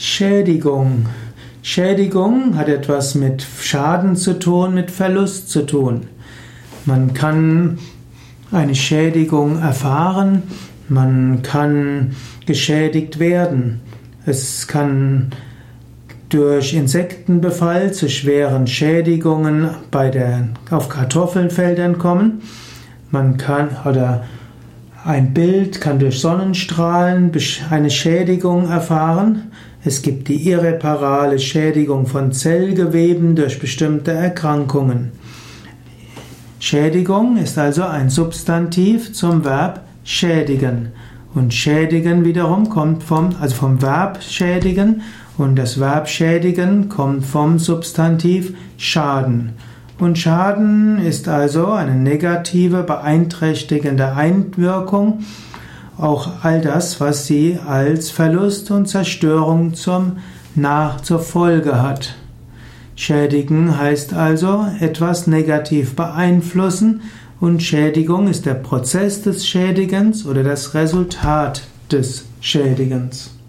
Schädigung. Schädigung hat etwas mit Schaden zu tun, mit Verlust zu tun. Man kann eine Schädigung erfahren, man kann geschädigt werden. Es kann durch Insektenbefall zu schweren Schädigungen bei der, auf Kartoffelfeldern kommen. Man kann oder ein Bild kann durch Sonnenstrahlen eine Schädigung erfahren. Es gibt die irreparable Schädigung von Zellgeweben durch bestimmte Erkrankungen. Schädigung ist also ein Substantiv zum Verb schädigen. Und schädigen wiederum kommt vom, also vom Verb schädigen und das Verb schädigen kommt vom Substantiv Schaden. Und Schaden ist also eine negative, beeinträchtigende Einwirkung, auch all das, was sie als Verlust und Zerstörung zum nach zur Folge hat. Schädigen heißt also etwas negativ beeinflussen und Schädigung ist der Prozess des Schädigens oder das Resultat des Schädigens.